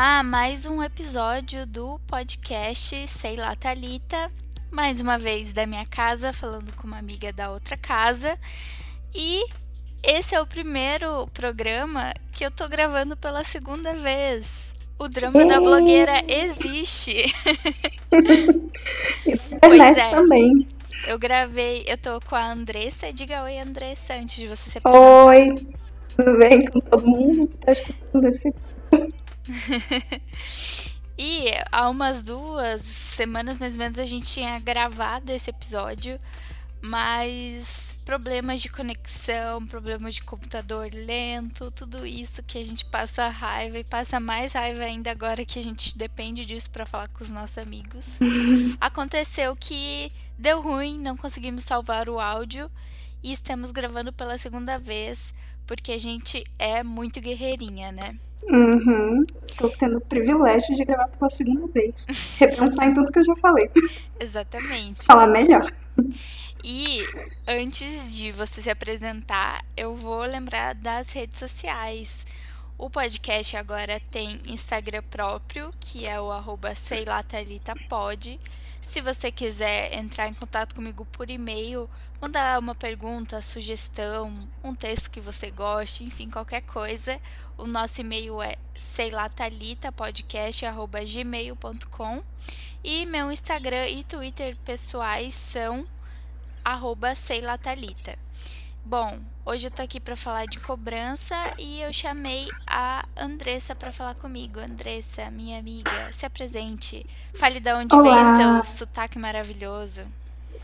Olá, mais um episódio do podcast Sei lá Talita. Mais uma vez da minha casa, falando com uma amiga da outra casa. E esse é o primeiro programa que eu tô gravando pela segunda vez. O drama da blogueira existe. Internet é, também. Eu gravei, eu tô com a Andressa. Diga oi, Andressa, antes de você se apresentar. Oi, tudo bem com todo mundo que tá escutando esse e há umas duas semanas mais ou menos a gente tinha gravado esse episódio, mas problemas de conexão, problemas de computador lento, tudo isso que a gente passa raiva e passa mais raiva ainda agora que a gente depende disso para falar com os nossos amigos. Aconteceu que deu ruim, não conseguimos salvar o áudio e estamos gravando pela segunda vez porque a gente é muito guerreirinha, né? Uhum. Tô tendo o privilégio de gravar pela segunda vez. Repensar em tudo que eu já falei. Exatamente. Falar melhor. E antes de você se apresentar, eu vou lembrar das redes sociais. O podcast agora tem Instagram próprio, que é o arroba seilatalitapod. Se você quiser entrar em contato comigo por e-mail, mandar uma pergunta, sugestão, um texto que você goste, enfim, qualquer coisa, o nosso e-mail é seilatalitapodcast.gmail.com e meu Instagram e Twitter pessoais são arroba seilatalita. Bom, hoje eu tô aqui para falar de cobrança e eu chamei a Andressa para falar comigo. Andressa, minha amiga, se apresente. Fale de onde Olá. vem seu sotaque maravilhoso.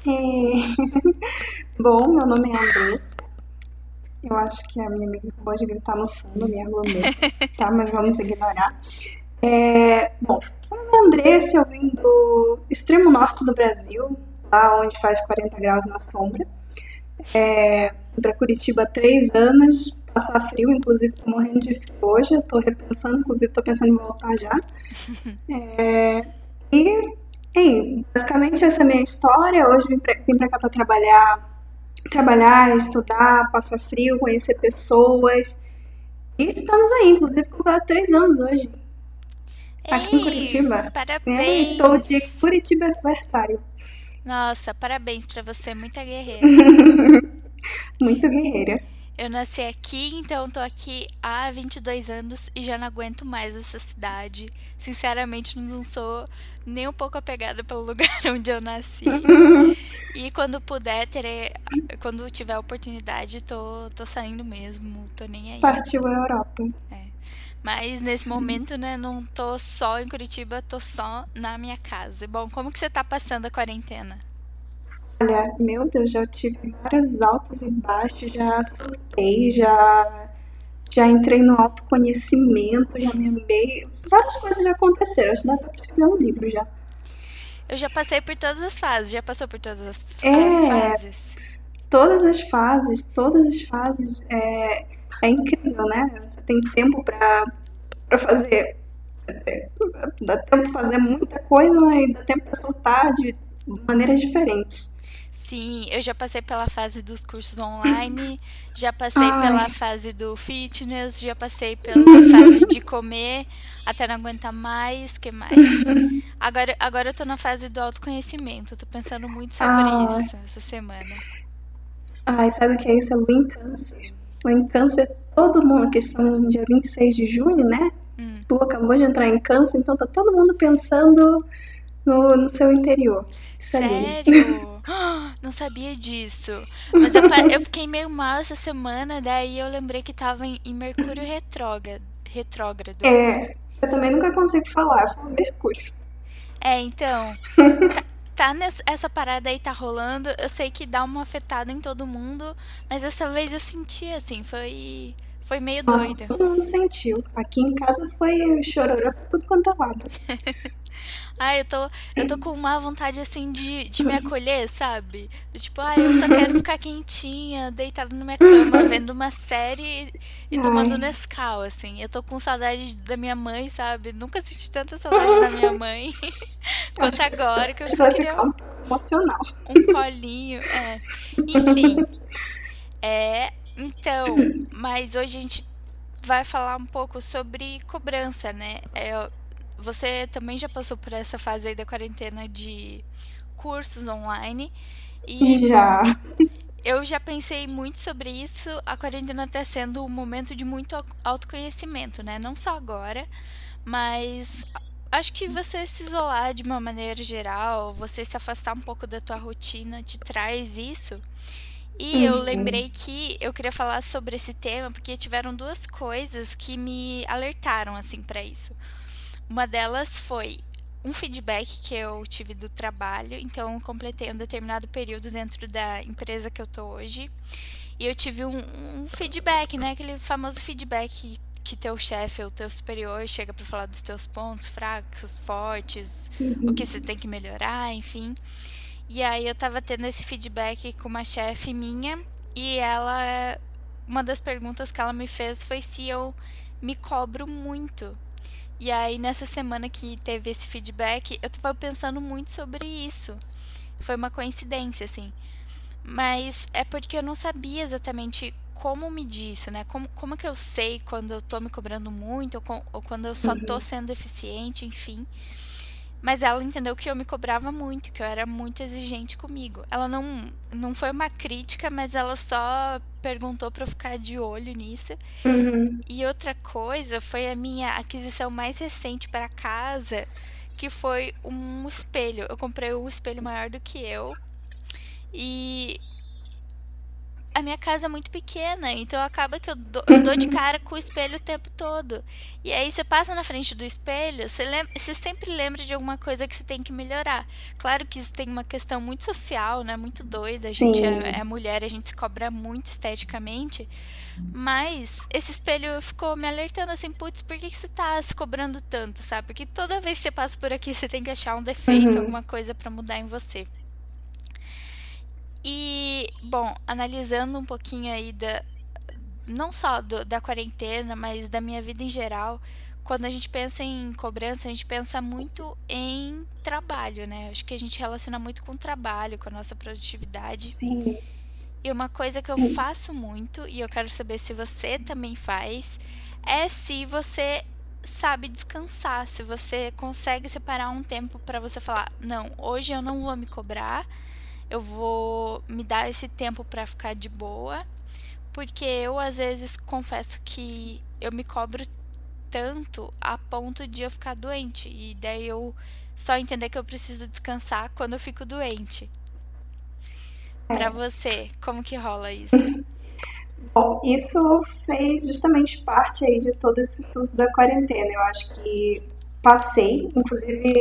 É... Bom, meu nome é Andressa. Eu acho que a minha amiga acabou de gritar no fundo, minha rua mesmo, tá? Mas vamos ignorar. É... Bom, meu nome é Andressa, eu vim do extremo norte do Brasil, lá onde faz 40 graus na sombra. É, para Curitiba há três anos, passar frio, inclusive estou morrendo de frio hoje, estou repensando, inclusive estou pensando em voltar já. É, e, e, basicamente essa é a minha história. Hoje vim para cá para trabalhar, trabalhar, estudar, passar frio, conhecer pessoas. E estamos aí, inclusive comprar três anos hoje. Aqui Ei, em Curitiba. Parabéns! É, estou de Curitiba aniversário. Nossa, parabéns para você, muita guerreira. Muito guerreira. Eu nasci aqui, então tô aqui há 22 anos e já não aguento mais essa cidade. Sinceramente, não sou nem um pouco apegada pelo lugar onde eu nasci. e quando puder, terei, quando tiver oportunidade, tô, tô saindo mesmo, tô nem aí. Partiu a Europa. É. Mas nesse momento, né, não tô só em Curitiba, tô só na minha casa. Bom, como que você tá passando a quarentena? Olha, meu Deus, já tive vários altos e baixos, já surtei, já, já entrei no autoconhecimento, já me amei. Várias coisas já aconteceram, acho que dá pra escrever um livro já. Eu já passei por todas as fases, já passou por todas as, É. as fases. Todas as fases, todas as fases, é, é incrível, né? Você tem tempo pra, pra fazer. Dá tempo pra fazer muita coisa, mas dá tempo pra soltar de maneiras diferentes. Sim, eu já passei pela fase dos cursos online, já passei Ai. pela fase do fitness, já passei pela fase de comer até não aguentar mais, que mais? Agora, agora eu tô na fase do autoconhecimento, tô pensando muito sobre Ai. isso essa semana. Ai, sabe o que é isso? É lua em câncer. Lua em câncer, todo mundo, que estamos no dia 26 de junho, né? Hum. Lua acabou de entrar em câncer, então tá todo mundo pensando no, no seu interior. Isso é. Sério? Não sabia disso. Mas eu, eu fiquei meio mal essa semana, daí eu lembrei que tava em, em Mercúrio retrógrado. retrógrado. É, eu também nunca consigo falar, eu falo Mercúrio. É, então. Tá, tá nessa essa parada aí tá rolando. Eu sei que dá uma afetada em todo mundo, mas dessa vez eu senti assim, foi foi meio Nossa, doida. todo mundo sentiu. Aqui em casa foi chororô pra tudo quanto é lado. Ai, eu tô eu tô com uma vontade assim de, de me acolher, sabe? Tipo, ai, eu só quero ficar quentinha, deitada na minha cama, vendo uma série e, tomando Ai. Nescau, assim. Eu tô com saudade da minha mãe, sabe? Nunca senti tanta saudade da minha mãe quanto agora, que eu só queria um emocional. um colinho, é. Enfim. É, então, mas hoje a gente vai falar um pouco sobre cobrança, né? É, você também já passou por essa fase aí da quarentena de cursos online. E já. Eu já pensei muito sobre isso. A quarentena está sendo um momento de muito autoconhecimento, né? Não só agora, mas acho que você se isolar de uma maneira geral, você se afastar um pouco da tua rotina, te traz isso. E eu uhum. lembrei que eu queria falar sobre esse tema porque tiveram duas coisas que me alertaram assim para isso. Uma delas foi um feedback que eu tive do trabalho, então eu completei um determinado período dentro da empresa que eu tô hoje. E eu tive um, um feedback, né? Aquele famoso feedback que teu chefe ou teu superior chega para falar dos teus pontos fracos, fortes, uhum. o que você tem que melhorar, enfim. E aí eu tava tendo esse feedback com uma chefe minha e ela uma das perguntas que ela me fez foi se eu me cobro muito. E aí nessa semana que teve esse feedback, eu tava pensando muito sobre isso. Foi uma coincidência assim. Mas é porque eu não sabia exatamente como medir isso, né? Como, como que eu sei quando eu tô me cobrando muito ou, com, ou quando eu só tô uhum. sendo eficiente, enfim. Mas ela entendeu que eu me cobrava muito, que eu era muito exigente comigo. Ela não, não foi uma crítica, mas ela só perguntou para eu ficar de olho nisso. Uhum. E outra coisa foi a minha aquisição mais recente para casa, que foi um espelho. Eu comprei um espelho maior do que eu. E a minha casa é muito pequena, então acaba que eu dou, eu dou, de cara com o espelho o tempo todo. E aí você passa na frente do espelho, você, lembra, você sempre lembra de alguma coisa que você tem que melhorar. Claro que isso tem uma questão muito social, né? Muito doida. A gente é, é, mulher, a gente se cobra muito esteticamente. Mas esse espelho ficou me alertando assim, putz, por que, que você tá se cobrando tanto, sabe? Porque toda vez que você passa por aqui, você tem que achar um defeito, uhum. alguma coisa para mudar em você. E, bom, analisando um pouquinho aí da. Não só do, da quarentena, mas da minha vida em geral, quando a gente pensa em cobrança, a gente pensa muito em trabalho, né? Acho que a gente relaciona muito com o trabalho, com a nossa produtividade. Sim. E uma coisa que eu faço muito, e eu quero saber se você também faz, é se você sabe descansar, se você consegue separar um tempo para você falar: não, hoje eu não vou me cobrar eu vou me dar esse tempo para ficar de boa, porque eu às vezes confesso que eu me cobro tanto a ponto de eu ficar doente e daí eu só entender que eu preciso descansar quando eu fico doente. É. Para você, como que rola isso? Bom, isso fez justamente parte aí de todo esse susto da quarentena. Eu acho que passei, inclusive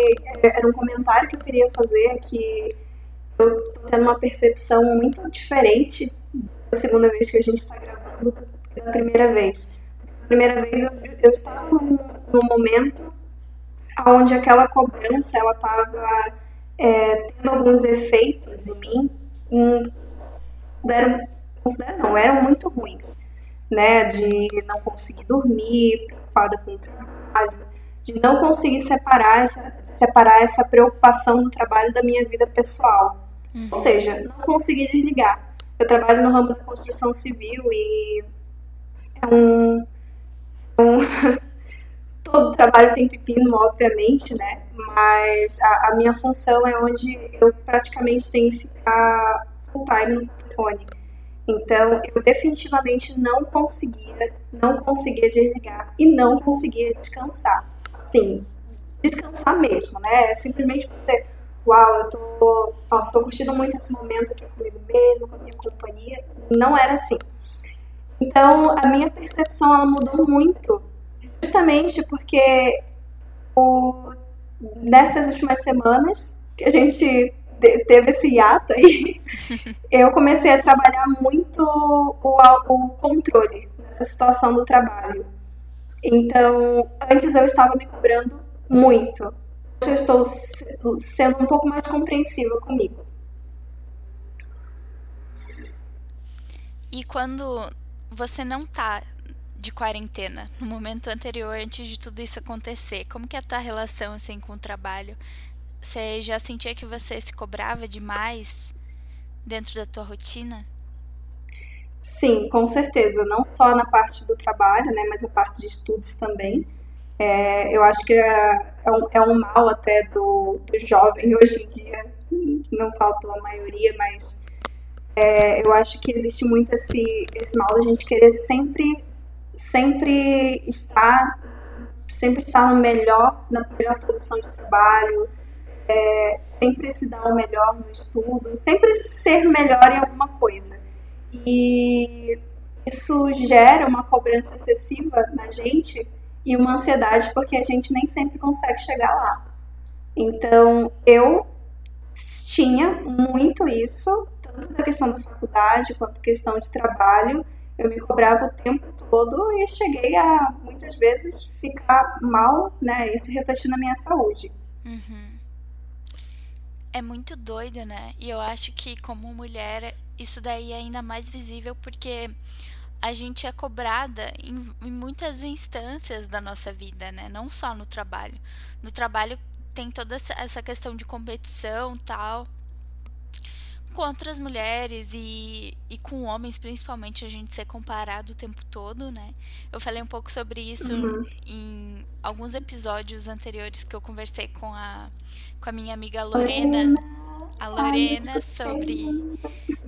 era um comentário que eu queria fazer que eu tô tendo uma percepção muito diferente da segunda vez que a gente está gravando da primeira vez. A primeira vez eu, eu estava num, num momento onde aquela cobrança ela estava é, tendo alguns efeitos em mim, um, considero, considero não, eram muito ruins, né? De não conseguir dormir, preocupada com o trabalho, de não conseguir separar essa, separar essa preocupação do trabalho da minha vida pessoal. Uhum. Ou seja, não consegui desligar. Eu trabalho no ramo da construção civil e é um. É um todo trabalho tem pepino, obviamente, né? Mas a, a, minha função é onde eu praticamente tenho que ficar full time no telefone. Então, eu definitivamente não conseguia, não conseguia desligar e não conseguia descansar. Sim, descansar mesmo, né? É simplesmente você uau, eu tô, nossa, tô curtindo muito esse momento aqui comigo mesmo, com a minha companhia. Não era assim. Então, a minha percepção ela mudou muito, justamente porque o, nessas últimas semanas que a gente teve esse hiato aí, eu comecei a trabalhar muito o, o controle dessa situação do trabalho. Então, antes eu estava me cobrando muito eu estou sendo um pouco mais compreensiva comigo. E quando você não tá de quarentena, no momento anterior, antes de tudo isso acontecer, como que é a tua relação assim com o trabalho? Você já sentia que você se cobrava demais dentro da tua rotina? Sim, com certeza. Não só na parte do trabalho, né, mas a parte de estudos também. É, eu acho que é, é, um, é um mal até do, do jovem hoje em dia, não falo pela maioria, mas é, eu acho que existe muito esse, esse mal da gente querer sempre, sempre estar, sempre estar no melhor, na melhor posição de trabalho, é, sempre se dar o melhor no estudo, sempre ser melhor em alguma coisa. E isso gera uma cobrança excessiva na gente e uma ansiedade porque a gente nem sempre consegue chegar lá. Então, eu tinha muito isso, tanto na questão da faculdade quanto questão de trabalho. Eu me cobrava o tempo todo e cheguei a muitas vezes ficar mal, né? Isso refletir na minha saúde. Uhum. É muito doido, né? E eu acho que como mulher isso daí é ainda mais visível porque a gente é cobrada em, em, muitas instâncias da nossa vida, né? Não só no trabalho. No trabalho tem toda essa questão de competição tal com outras mulheres e, e com homens, principalmente, a gente ser comparado o tempo todo, né? Eu falei um pouco sobre isso uhum. em alguns episódios anteriores que eu conversei com a, com a minha amiga Lorena a Lorena sobre,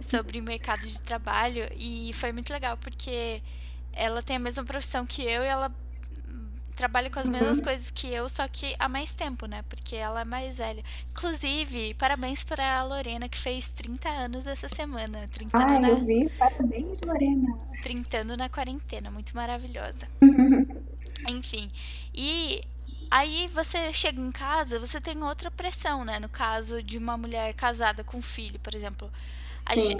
sobre o mercado de trabalho e foi muito legal porque ela tem a mesma profissão que eu e ela trabalha com as uhum. mesmas coisas que eu, só que há mais tempo, né? Porque ela é mais velha. Inclusive, parabéns para a Lorena, que fez 30 anos essa semana. 30 ah, na... eu vi. Parabéns, Lorena. 30 anos na quarentena. Muito maravilhosa. Uhum. Enfim. E Aí você chega em casa, você tem outra pressão, né? No caso de uma mulher casada com filho, por exemplo.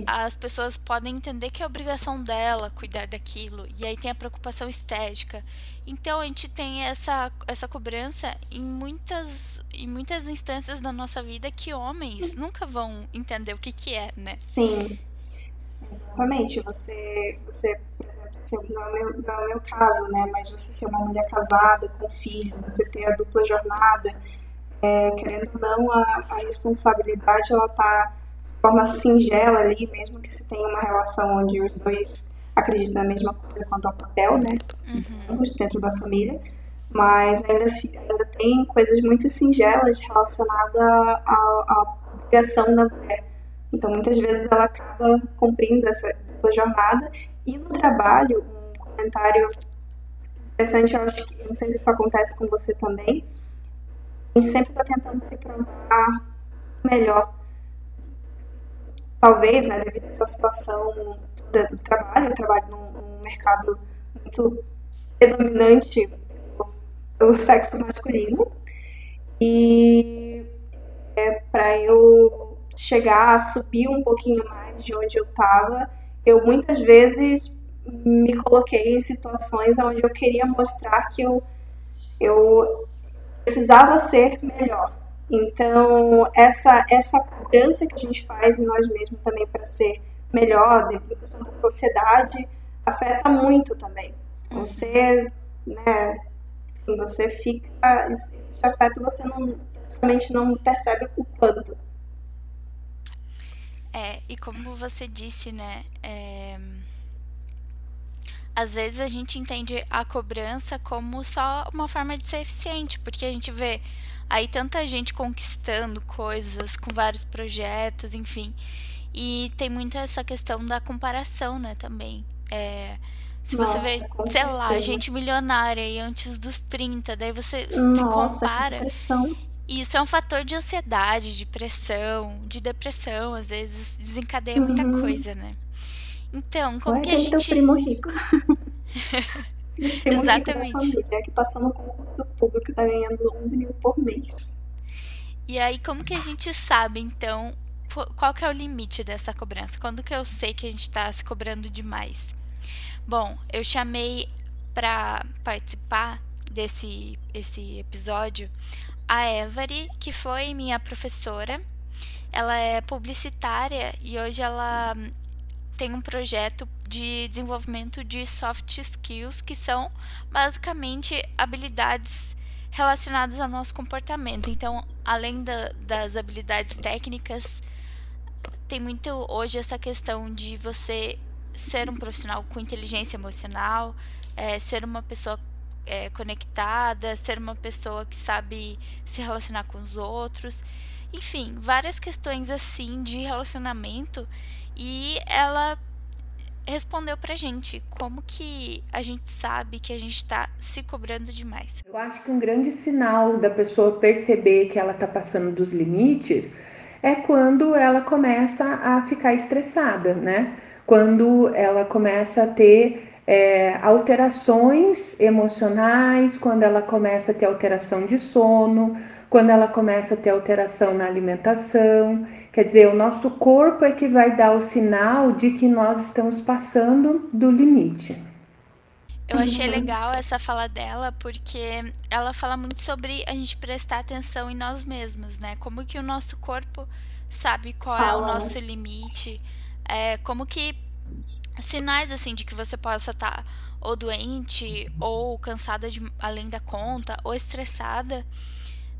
As pessoas podem entender que é obrigação dela cuidar daquilo. E aí tem a preocupação estética. Então a gente tem essa, essa cobrança em muitas, em muitas instâncias da nossa vida que homens nunca vão entender o que, que é, né? Sim. Exatamente. Você, você por exemplo, assim, não, é meu, não é o meu caso, né? Mas você ser uma mulher casada, com filho, você ter a dupla jornada, é, querendo ou não, a, a responsabilidade ela tá de forma singela ali, mesmo que se tenha uma relação onde os dois acreditam na mesma coisa quanto ao papel, né? Uhum. Dentro da família. Mas ainda, ainda tem coisas muito singelas relacionadas à, obrigação da mulher. Então, muitas vezes ela acaba cumprindo essa jornada e no trabalho, um comentário interessante, eu acho que, não sei se isso acontece com você também, a gente sempre está tentando se provar melhor. Talvez, né, devido a essa situação do trabalho, eu trabalho num mercado muito predominante pelo sexo masculino, e é, para eu chegar a subir um pouquinho mais de onde eu estava, eu muitas vezes me coloquei em situações onde eu queria mostrar que eu, eu precisava ser melhor. Então, essa, essa cobrança que a gente faz em nós mesmos também para ser melhor, devido à questão da sociedade, afeta muito também. Você, né, você fica, isso afeta você não, realmente não percebe o quanto. É, e como você disse, né? É... Às vezes a gente entende a cobrança como só uma forma de ser eficiente, porque a gente vê aí tanta gente conquistando coisas com vários projetos, enfim. E tem muito essa questão da comparação, né, também. É, se você vê, sei certeza. lá, gente milionária e antes dos 30, daí você Nossa, se compara. Isso é um fator de ansiedade, de pressão, de depressão, às vezes desencadeia muita uhum. coisa, né? Então, como Ué, que a gente. Teu primo rico. primo Exatamente. Rico família, que passou no concurso público tá ganhando 11 mil por mês. E aí, como que a gente sabe, então, qual que é o limite dessa cobrança? Quando que eu sei que a gente está se cobrando demais? Bom, eu chamei para participar desse esse episódio a Every, que foi minha professora. Ela é publicitária e hoje ela tem um projeto de desenvolvimento de soft skills, que são basicamente habilidades relacionadas ao nosso comportamento. Então, além da, das habilidades técnicas, tem muito hoje essa questão de você ser um profissional com inteligência emocional, é, ser uma pessoa é, conectada, ser uma pessoa que sabe se relacionar com os outros. Enfim, várias questões assim de relacionamento. E ela respondeu pra gente como que a gente sabe que a gente está se cobrando demais. Eu acho que um grande sinal da pessoa perceber que ela está passando dos limites é quando ela começa a ficar estressada, né? Quando ela começa a ter é, alterações emocionais, quando ela começa a ter alteração de sono, quando ela começa a ter alteração na alimentação. Quer dizer, o nosso corpo é que vai dar o sinal de que nós estamos passando do limite. Eu achei uhum. legal essa fala dela porque ela fala muito sobre a gente prestar atenção em nós mesmos, né? Como que o nosso corpo sabe qual é o nosso limite, é, como que sinais assim de que você possa estar tá ou doente ou cansada de além da conta ou estressada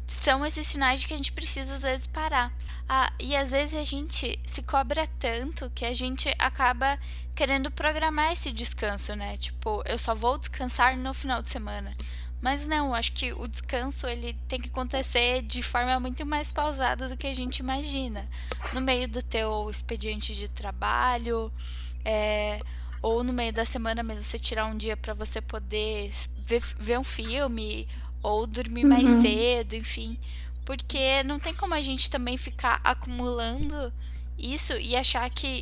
são esses sinais de que a gente precisa às vezes parar. Ah, e às vezes a gente se cobra tanto que a gente acaba querendo programar esse descanso, né? Tipo, eu só vou descansar no final de semana. Mas não, acho que o descanso ele tem que acontecer de forma muito mais pausada do que a gente imagina. No meio do teu expediente de trabalho, é, ou no meio da semana mesmo você tirar um dia para você poder ver, ver, um filme ou dormir uhum. mais cedo, enfim. Porque não tem como a gente também ficar acumulando isso e achar que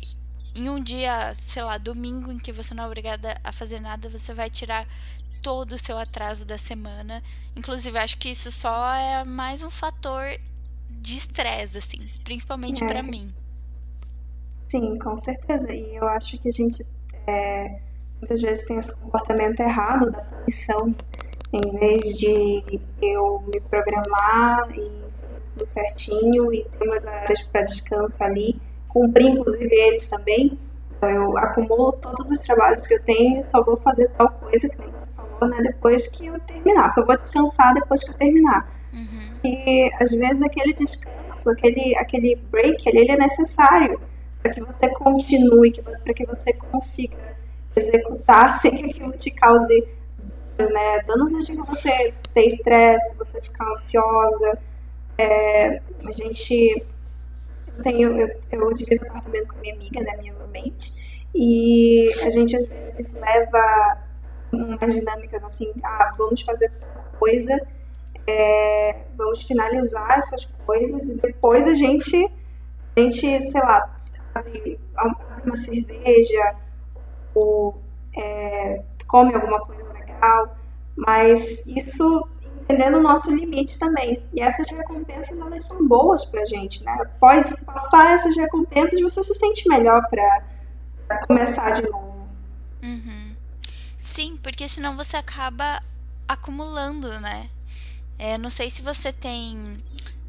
em um dia, sei lá, domingo em que você não é obrigada a fazer nada, você vai tirar todo o seu atraso da semana. Inclusive, acho que isso só é mais um fator de estresse, assim, principalmente é. para mim. Sim, com certeza. E eu acho que a gente é, muitas vezes tem esse comportamento errado da punição. Em vez de eu me programar e fazer tudo certinho e ter meus horários para descanso ali, cumprir inclusive eles também. Então eu acumulo todos os trabalhos que eu tenho e só vou fazer tal coisa que você falou, né, depois que eu terminar. Só vou descansar depois que eu terminar. Uhum. E às vezes aquele descanso, aquele, aquele break, ele, ele é necessário para que você continue, para que você consiga executar sem que aquilo te cause né, danos de você ter estresse, você ficar ansiosa. É, a gente eu tenho, eu, eu divido apartamento com minha amiga, né, minha roommate, e a gente às vezes leva umas dinâmicas assim, ah, vamos fazer coisa, é, vamos finalizar essas coisas e depois a gente, a gente, sei lá, abre uma cerveja ou é, come alguma coisa legal, mas isso entendendo o nosso limite também. E essas recompensas elas são boas pra gente, né? Após passar essas recompensas, você se sente melhor pra, começar de novo. Uhum. Sim, porque senão você acaba acumulando, né? É, não sei se você tem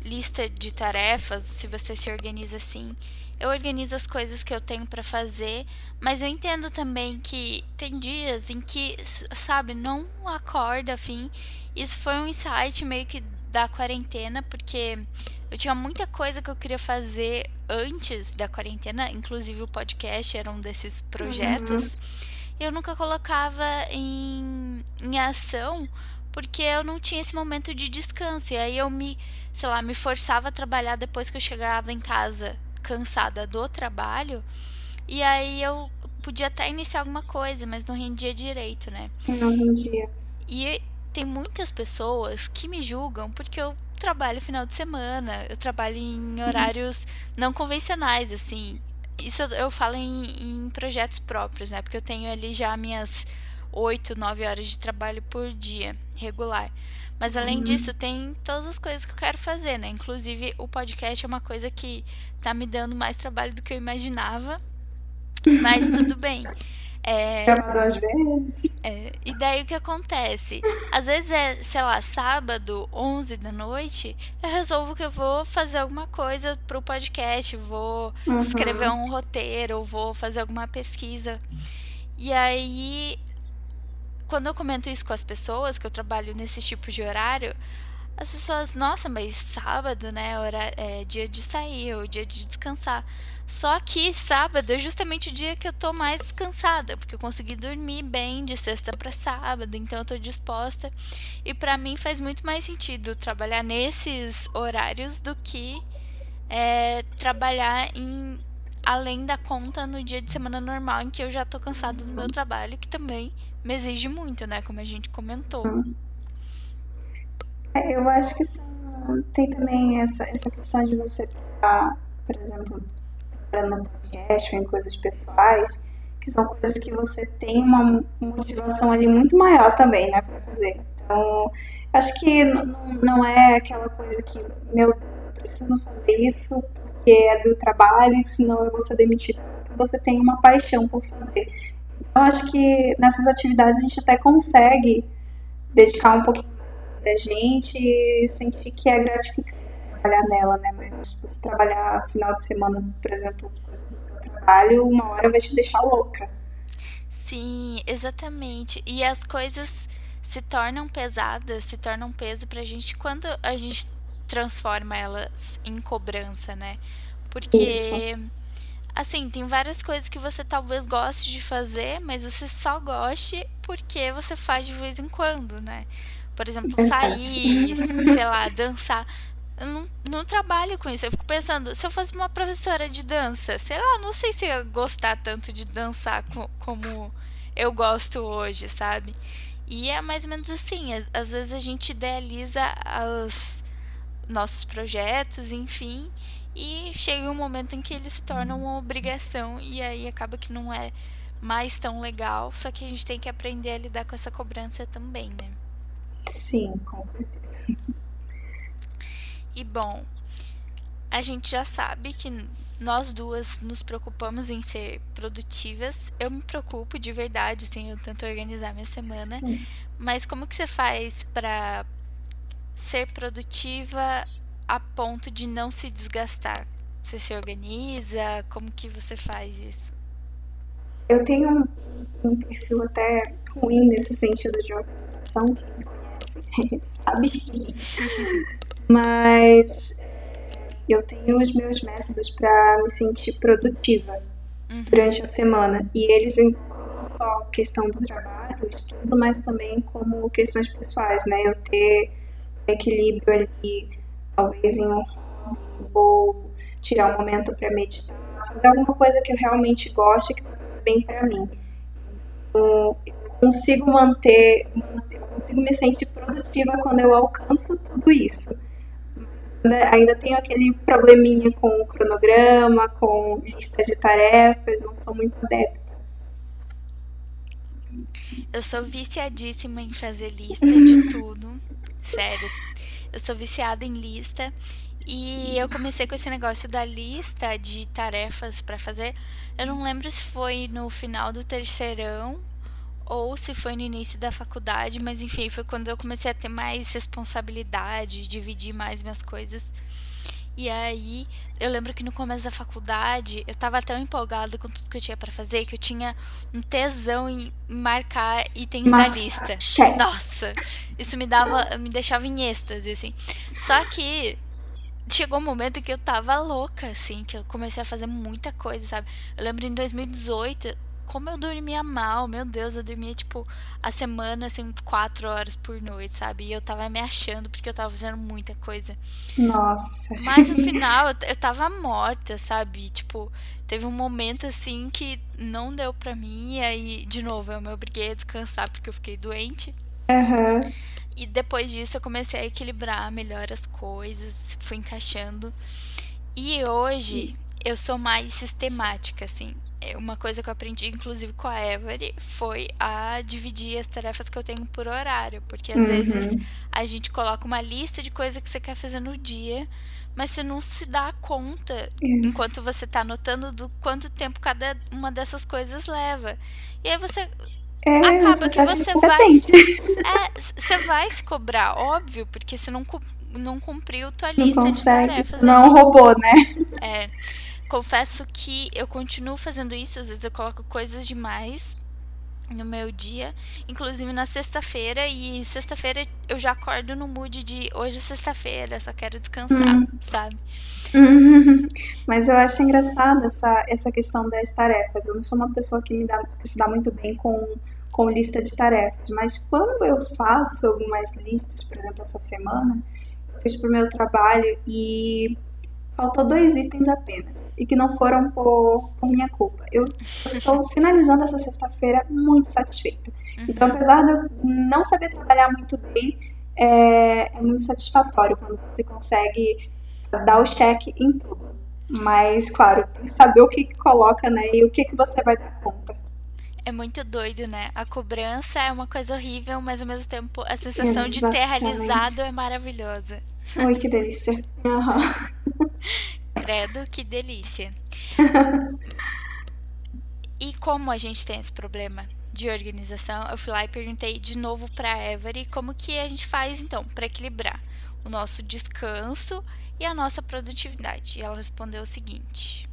lista de tarefas, se você se organiza assim eu organizo as coisas que eu tenho para fazer, mas eu entendo também que tem dias em que, sabe, não acorda, afim. Isso foi um insight meio que da quarentena, porque eu tinha muita coisa que eu queria fazer antes da quarentena, inclusive o podcast era um desses projetos. Uhum. Eu nunca colocava em, em ação porque eu não tinha esse momento de descanso. E aí eu me, sei lá, me forçava a trabalhar depois que eu chegava em casa cansada do trabalho. E aí eu podia até iniciar alguma coisa, mas não rendia direito, né? Não rendia. E tem muitas pessoas que me julgam porque eu trabalho final de semana, eu trabalho em horários não convencionais, assim. Isso eu falo em, em projetos próprios, né? Porque eu tenho ali já minhas 8, 9 horas de trabalho por dia, regular. Mas além uhum. disso, tem todas as coisas que eu quero fazer, né? Inclusive, o podcast é uma coisa que tá me dando mais trabalho do que eu imaginava. Mas tudo bem. É, duas vezes. É, e daí o que acontece? Às vezes é, sei lá, sábado, 11 da noite, eu resolvo que eu vou fazer alguma coisa pro podcast, vou uhum. escrever um roteiro, ou vou fazer alguma pesquisa. E aí quando eu comento isso com as pessoas, que eu trabalho nesse tipo de horário, as pessoas, nossa, mas sábado, né, hora, é dia de sair, ou dia de descansar. Só que sábado é justamente o dia que eu tô mais descansada, porque eu consegui dormir bem de sexta para sábado, então eu tô disposta. E para mim faz muito mais sentido trabalhar nesses horários do que é, trabalhar em além da conta no dia de semana normal em que eu já tô cansada do meu trabalho, que também me exige muito, né, como a gente comentou. É, eu acho que tem também essa, essa questão de você estar, por exemplo, no podcast ou em coisas pessoais, que são coisas que você tem uma motivação ali muito maior também, né, para fazer. Então, acho que não, é aquela coisa que, meu Deus, eu preciso fazer isso porque é do trabalho, senão eu vou ser demitido. Você tem uma paixão por fazer. Então, acho que nessas atividades a gente até consegue dedicar um pouquinho da gente e sentir que é gratificante trabalhar nela, né? Mas se você trabalhar final de semana, por exemplo, trabalho, uma hora vai te deixar louca. Sim, exatamente. E as coisas se tornam pesadas, se tornam peso pra gente quando a gente transforma elas em cobrança, né? Porque Isso. Assim, tem várias coisas que você talvez goste de fazer, mas você só goste porque você faz de vez em quando, né? Por exemplo, sair, sei lá, dançar. Eu não, não trabalho com isso. Eu fico pensando, se eu fosse uma professora de dança, sei lá, não sei se eu ia gostar tanto de dançar co como eu gosto hoje, sabe? E é mais ou menos assim. Às, às vezes a gente idealiza os nossos projetos, enfim, e chega um momento em que eles se tornam uma obrigação e aí acaba que não é mais tão legal. Só que a gente tem que aprender a lidar com essa cobrança também, né? Sim, com certeza. E bom, a gente já sabe que nós duas nos preocupamos em ser produtivas. Eu me preocupo de verdade, assim, eu tento organizar minha semana. Sim. Mas como que você faz para ser produtiva a ponto de não se desgastar? Você se organiza? Como que você faz isso? Eu tenho um, um perfil até ruim nesse sentido de organização, quem me conhece sabe. Mas eu tenho os meus métodos para me sentir produtiva uhum. durante a semana. E eles incluem só questão do trabalho, estudo, mas também como questões pessoais, né? Eu ter equilíbrio ali, talvez em um hobby, ou tirar um momento para meditar, fazer alguma coisa que eu realmente goste, que faça bem para mim. Então, eu consigo manter, eu consigo me sentir produtiva quando eu alcanço tudo isso ainda tenho aquele probleminha com o cronograma, com lista de tarefas, não sou muito adepta. Eu sou viciadíssima em fazer lista de tudo. Sério. Eu sou viciada em lista. E eu comecei com esse negócio da lista de tarefas para fazer. Eu não lembro se foi no final do terceirão ou se foi no início da faculdade, mas enfim, foi quando eu comecei a ter mais responsabilidade, dividir mais minhas coisas. E aí, eu lembro que no começo da faculdade, eu tava tão empolgada com tudo que eu tinha para fazer que eu tinha um tesão em marcar itens Marca, da lista. Check. Nossa, isso me dava, me deixava em êxtase assim. Só que chegou um momento que eu tava louca, assim, que eu comecei a fazer muita coisa, sabe? Eu lembro em 2018, como eu dormia mal, meu Deus, eu dormia tipo a semana assim quatro horas por noite, sabe? E eu tava me achando porque eu tava fazendo muita coisa. Nossa. Mas no final eu, tava morta, sabe? Tipo, teve um momento assim que não deu pra mim e aí, de novo, eu me obriguei a descansar porque eu fiquei doente. Uhum. E depois disso eu comecei a equilibrar melhor as coisas, fui encaixando. E hoje eu sou mais sistemática, assim. É, uma coisa que eu aprendi, inclusive, com a Every foi a dividir as tarefas que eu tenho por horário. Porque às uhum. vezes a gente coloca uma lista de coisas que você quer fazer no dia, mas você não se dá conta, Isso. enquanto você está anotando, do quanto tempo cada uma dessas coisas leva. E aí você é, acaba que você vai. É, você vai se cobrar, óbvio, porque você não, não cumpriu tua lista não consegue, de tarefas. Não é um robô, né? É. Confesso que eu continuo fazendo isso, às vezes eu coloco coisas demais. no meu dia, inclusive na sexta-feira, e sexta-feira eu já acordo no mood de hoje é sexta-feira, só quero descansar, uhum. sabe? Uhum. Mas eu acho engraçado essa, essa questão das tarefas. Eu não sou uma pessoa que, me dá, que se dá muito bem com, com lista de tarefas, mas quando eu faço algumas listas, por exemplo, essa semana, eu fiz para o meu trabalho e faltou dois itens apenas e que não foram por, por minha culpa. Eu, eu estou finalizando essa sexta-feira muito satisfeita. Uhum. Então, apesar de eu não saber trabalhar muito bem, é, é muito satisfatório quando você consegue dar o cheque em tudo. Mas, claro, tem que saber o que, que coloca, né? E o que, que você vai dar conta. É muito doido, né? A cobrança é uma coisa horrível, mas ao mesmo tempo a sensação Exatamente. de ter realizado é maravilhosa. Oi, que delícia. Uhum. Credo, que delícia. e como a gente tem esse problema de organização, eu fui lá e perguntei de novo para Every como que a gente faz então para equilibrar o nosso descanso e a nossa produtividade. E ela respondeu o seguinte: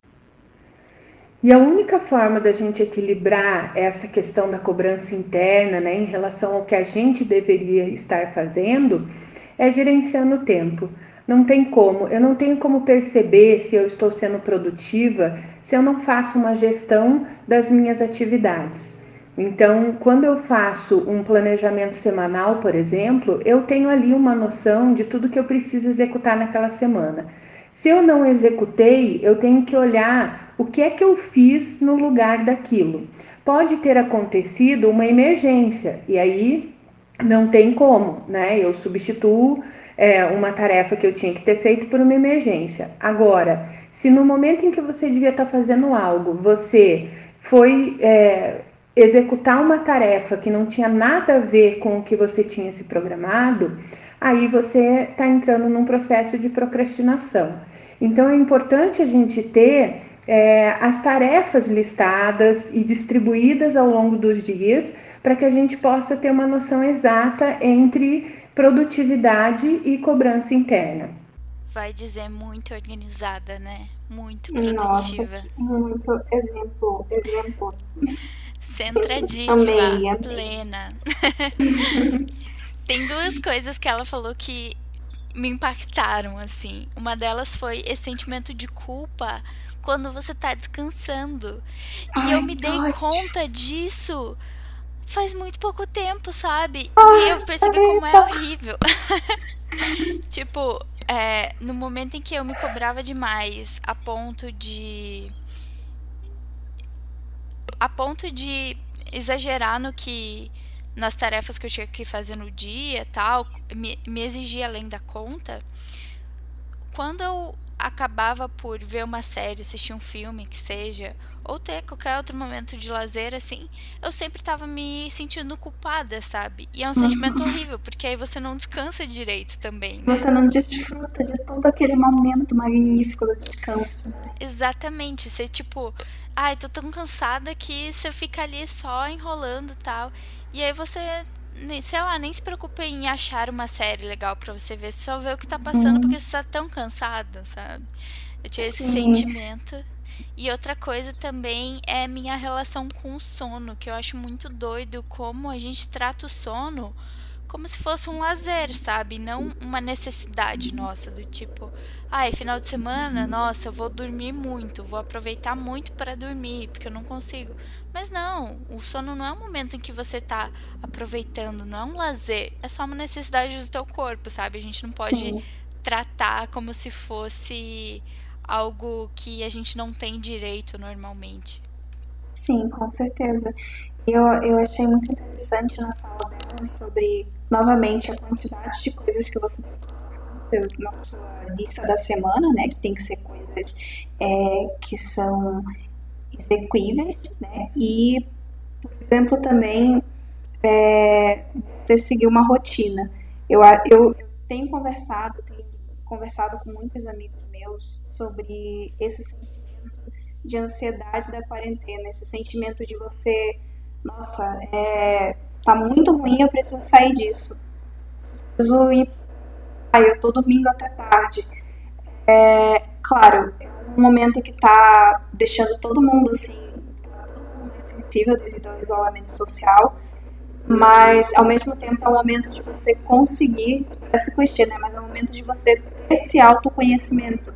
e a única forma da gente equilibrar essa questão da cobrança interna, né, em relação ao que a gente deveria estar fazendo, é gerenciando o tempo. Não tem como, eu não tenho como perceber se eu estou sendo produtiva se eu não faço uma gestão das minhas atividades. Então, quando eu faço um planejamento semanal, por exemplo, eu tenho ali uma noção de tudo que eu preciso executar naquela semana. Se eu não executei, eu tenho que olhar o que é que eu fiz no lugar daquilo. Pode ter acontecido uma emergência, e aí não tem como, né? Eu substituo é, uma tarefa que eu tinha que ter feito por uma emergência. Agora, se no momento em que você devia estar fazendo algo, você foi é, executar uma tarefa que não tinha nada a ver com o que você tinha se programado, aí você está entrando num processo de procrastinação. Então é importante a gente ter é, as tarefas listadas e distribuídas ao longo dos dias para que a gente possa ter uma noção exata entre produtividade e cobrança interna. Vai dizer muito organizada, né? Muito produtiva. Nossa, muito exemplo, exemplo. Centradíssima, amei, plena. Tem duas coisas que ela falou que me impactaram, assim. Uma delas foi esse sentimento de culpa quando você tá descansando. E Ai, eu me dei conta disso faz muito pouco tempo, sabe? e eu percebi como é horrível. tipo, é, no momento em que eu me cobrava demais, a ponto de. A ponto de exagerar no que. nas tarefas que eu tinha que fazer no dia tal, me, me exigir além da conta. Quando eu acabava por ver uma série, assistir um filme que seja, ou ter qualquer outro momento de lazer, assim, eu sempre tava me sentindo culpada, sabe? E é um sentimento uhum. horrível, porque aí você não descansa direito também. Né? Você não desfruta de todo aquele momento magnífico do descanso. Exatamente. Você, tipo, ai, tô tão cansada que você fica ali só enrolando e tal. E aí você sei lá, nem se preocupe em achar uma série legal para você ver, você só vê o que tá passando porque você tá tão cansada, sabe? Eu tinha esse Sim. sentimento. E outra coisa também é minha relação com o sono, que eu acho muito doido como a gente trata o sono como se fosse um lazer, sabe? Não uma necessidade nossa, do tipo, ai, ah, final de semana, nossa, eu vou dormir muito, vou aproveitar muito para dormir, porque eu não consigo. Mas não, o sono não é um momento em que você tá aproveitando, não é um lazer, é só uma necessidade do teu corpo, sabe? A gente não pode Sim. tratar como se fosse algo que a gente não tem direito normalmente. Sim, com certeza. Eu, eu achei muito interessante na fala dela sobre, novamente, a quantidade de coisas que você tem na sua lista da semana, né? Que tem que ser coisas é, que são execuíveis, né? E, por exemplo, também é, você seguir uma rotina. Eu, eu, eu tenho conversado, tenho conversado com muitos amigos meus sobre esse sentimento de ansiedade da quarentena, esse sentimento de você, nossa, é, tá muito ruim, eu preciso sair disso. Preciso ir. Ai, eu tô dormindo até tarde. É, claro, é um momento que tá deixando todo mundo assim, tá todo mundo possível devido ao isolamento social, mas ao mesmo tempo é o momento de você conseguir, parece clichê, né? Mas é o momento de você ter esse autoconhecimento.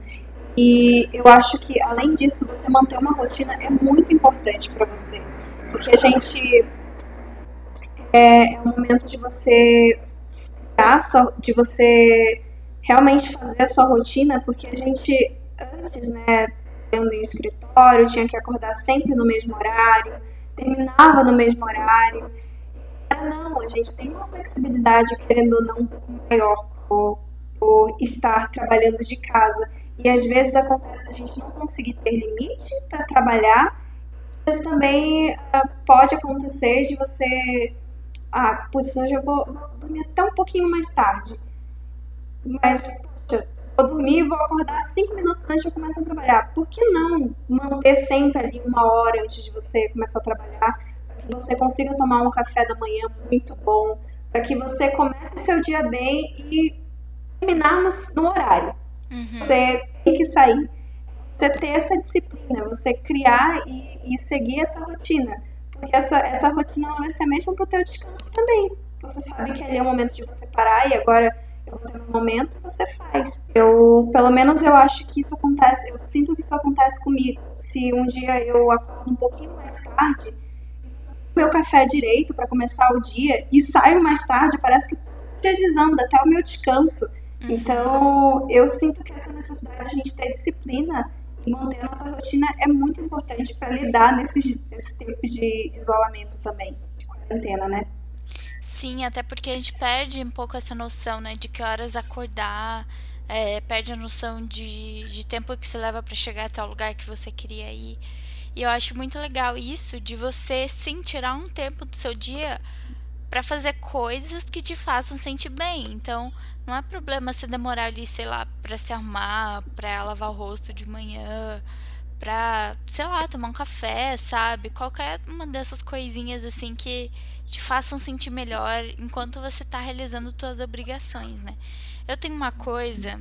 E eu acho que além disso, você manter uma rotina é muito importante para você, porque a gente é, o momento de você de você realmente fazer a sua rotina, porque a gente antes, né, trabalhando em escritório, tinha que acordar sempre no mesmo horário, terminava no mesmo horário. não, a gente tem uma flexibilidade, querendo ou não, um pouco maior por, por estar trabalhando de casa. E às vezes acontece a gente não conseguir ter limite para trabalhar, mas também uh, pode acontecer de você. Ah, putz, hoje eu vou, vou dormir até um pouquinho mais tarde. Mas vou dormir e vou acordar cinco minutos antes de eu começar a trabalhar. Por que não manter sempre ali uma hora antes de você começar a trabalhar, para que você consiga tomar um café da manhã muito bom, para que você comece o seu dia bem e terminar no, no horário. Uhum. Você tem que sair. Você ter essa disciplina, você criar e, e seguir essa rotina. Porque essa, essa rotina vai ser mesmo para o teu descanso também. Você sabe que ali é o momento de você parar e agora eu vou ter um momento, você faz. Eu, pelo menos eu acho que isso acontece, eu sinto que isso acontece comigo. Se um dia eu acordo um pouquinho mais tarde, meu café direito para começar o dia e saio mais tarde, parece que o dia desanda até o meu descanso. Uhum. Então, eu sinto que essa necessidade de a gente ter disciplina manter a nossa rotina é muito importante para lidar nesse, nesse tempo de, isolamento também, de quarentena, né? Sim, até porque a gente perde um pouco essa noção, né, de que horas acordar, é, perde a noção de, de tempo que se leva para chegar até o lugar que você queria ir. E eu acho muito legal isso de você sim tirar um tempo do seu dia para fazer coisas que te façam sentir bem. Então, não é problema se demorar ali, sei lá, para se arrumar, para lavar o rosto de manhã, pra, sei lá, tomar um café, sabe? Qualquer uma dessas coisinhas assim que te façam sentir melhor enquanto você está realizando suas obrigações, né? Eu tenho uma coisa.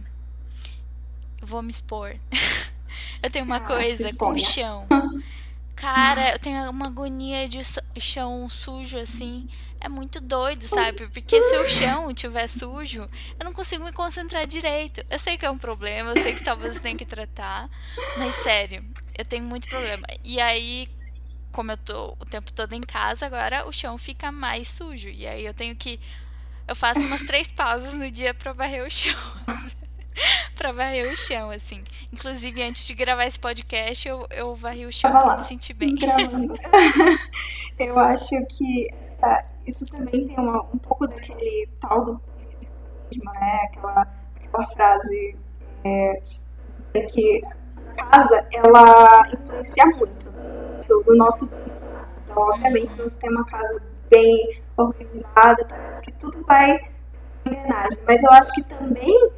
Vou me expor. eu tenho uma ah, coisa com o chão. Cara, eu tenho uma agonia de chão sujo assim. É muito doido, sabe? Porque se o chão estiver sujo, eu não consigo me concentrar direito. Eu sei que é um problema, eu sei que talvez você tenha que tratar. Mas sério, eu tenho muito problema. E aí, como eu tô o tempo todo em casa, agora o chão fica mais sujo. E aí eu tenho que. Eu faço umas três pausas no dia pra varrer o chão. pra varrer o chão, assim. Inclusive, antes de gravar esse podcast, eu, eu varri o chão pra me sentir bem. eu acho que essa, isso também tem uma, um pouco daquele tal do né? Aquela, aquela frase é, que a casa, ela influencia muito do nosso Então, obviamente, se você tem uma casa bem organizada, parece que tudo vai engrenagem. Mas eu acho que também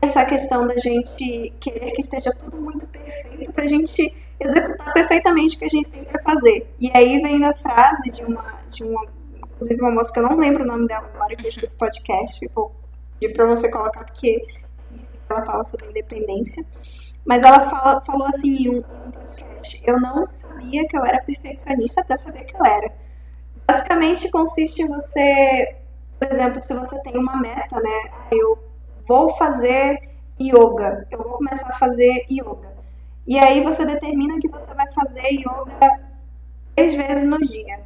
essa questão da gente querer que seja tudo muito perfeito para a gente executar perfeitamente o que a gente tem para fazer. E aí vem a frase de uma, de uma, inclusive uma moça que eu não lembro o nome dela agora que eu escuto podcast, vou pedir para você colocar porque ela fala sobre independência. Mas ela fala, falou assim em um podcast: Eu não sabia que eu era perfeccionista até saber que eu era. Basicamente consiste em você, por exemplo, se você tem uma meta, né? Eu vou fazer yoga, eu vou começar a fazer yoga. E aí você determina que você vai fazer yoga três vezes no dia.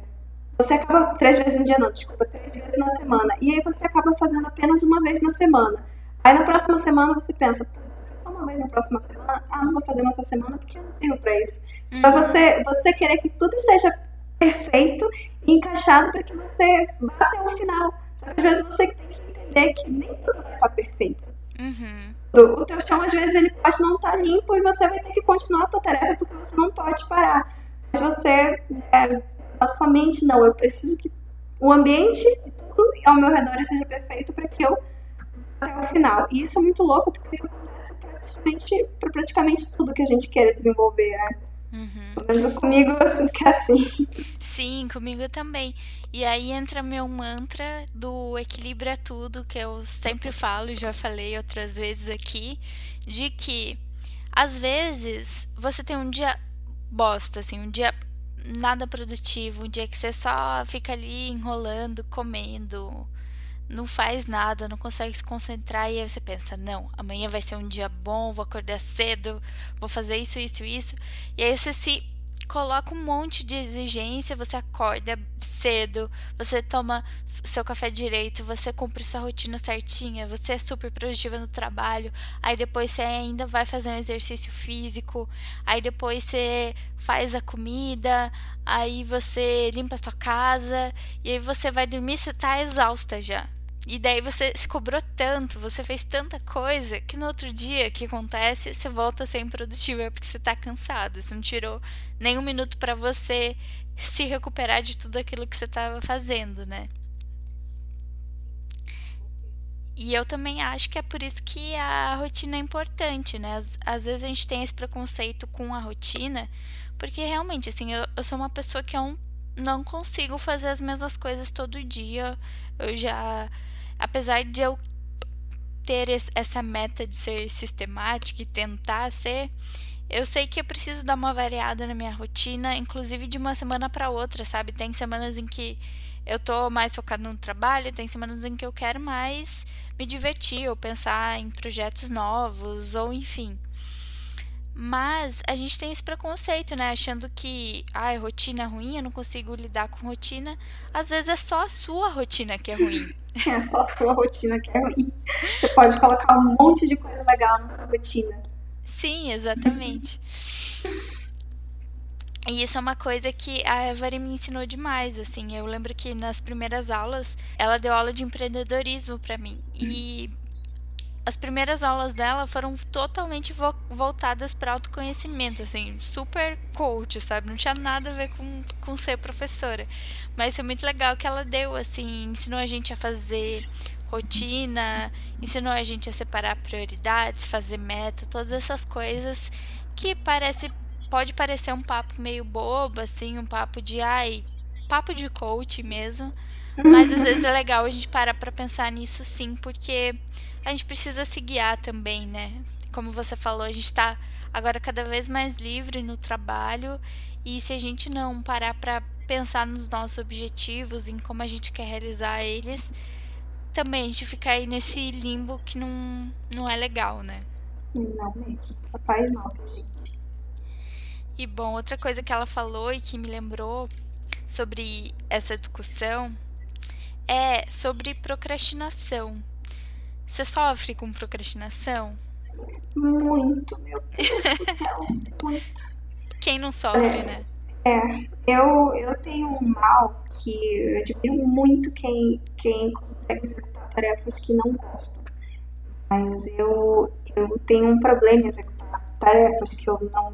Você acaba. Três vezes no dia, não, desculpa, três vezes na semana. E aí você acaba fazendo apenas uma vez na semana. Aí na próxima semana você pensa, só uma vez na próxima semana. Ah, não vou fazer nessa semana porque eu não sirvo pra isso. Uhum. Então você, você querer que tudo seja perfeito e encaixado para que você até o final. Só que às vezes você tem que entender que nem tudo vai estar perfeito. Uhum. O teu chão, às vezes, ele pode não estar limpo e você vai ter que continuar a tua tarefa porque você não pode parar. Mas você, é, a sua mente, não, eu preciso que o ambiente e tudo ao meu redor seja perfeito para que eu até o final. E isso é muito louco porque isso praticamente, para praticamente tudo que a gente quer desenvolver, né? Uhum. Mas comigo eu sinto que é assim. Sim, comigo também. E aí entra meu mantra do equilíbrio é tudo, que eu sempre falo, e já falei outras vezes aqui, de que às vezes você tem um dia bosta, assim, um dia nada produtivo, um dia que você só fica ali enrolando, comendo, não faz nada, não consegue se concentrar e aí você pensa, não, amanhã vai ser um dia bom, vou acordar cedo, vou fazer isso, isso, isso. E aí você se coloca um monte de exigência, você acorda cedo, você toma seu café direito, você cumpre sua rotina certinha, você é super produtiva no trabalho, aí depois você ainda vai fazer um exercício físico, aí depois você faz a comida, aí você limpa a sua casa, e aí você vai dormir, você tá exausta já. E daí você se cobrou tanto, você fez tanta coisa, que no outro dia que acontece, você volta a ser improdutiva porque você tá cansado, você não tirou nem um minuto para você se recuperar de tudo aquilo que você estava fazendo, né? E eu também acho que é por isso que a rotina é importante, né? Às, às vezes a gente tem esse preconceito com a rotina, porque realmente, assim, eu, eu sou uma pessoa que eu não consigo fazer as mesmas coisas todo dia. Eu já apesar de eu ter essa meta de ser sistemática e tentar ser, eu sei que eu preciso dar uma variada na minha rotina, inclusive de uma semana para outra, sabe? Tem semanas em que eu tô mais focado no trabalho, tem semanas em que eu quero mais me divertir ou pensar em projetos novos ou enfim. Mas a gente tem esse preconceito, né? Achando que, ai, rotina é ruim, eu não consigo lidar com rotina. Às vezes é só a sua rotina que é ruim. É só a sua rotina que é ruim. Você pode colocar um monte de coisa legal na sua rotina. Sim, exatamente. E isso é uma coisa que a Evari me ensinou demais, assim. Eu lembro que nas primeiras aulas, ela deu aula de empreendedorismo para mim. E as primeiras aulas dela foram totalmente vo voltadas para autoconhecimento, assim, super coach, sabe? Não tinha nada a ver com, com ser professora. Mas foi muito legal que ela deu, assim, ensinou a gente a fazer rotina, ensinou a gente a separar prioridades, fazer meta, todas essas coisas que parece pode parecer um papo meio bobo, assim, um papo de ai, papo de coach mesmo. Mas às vezes é legal a gente parar para pensar nisso sim, porque a gente precisa se guiar também, né? Como você falou, a gente está agora cada vez mais livre no trabalho e se a gente não parar para pensar nos nossos objetivos, em como a gente quer realizar eles, também a gente fica aí nesse limbo que não, não é legal, né? Não mesmo, só faz mal pra gente. E bom, outra coisa que ela falou e que me lembrou sobre essa discussão é sobre procrastinação. Você sofre com procrastinação? Muito, meu Deus do céu, muito. Quem não sofre, é, né? É, eu, eu tenho um mal que eu admiro muito quem, quem consegue executar tarefas que não gostam. Mas eu, eu tenho um problema em executar tarefas que eu não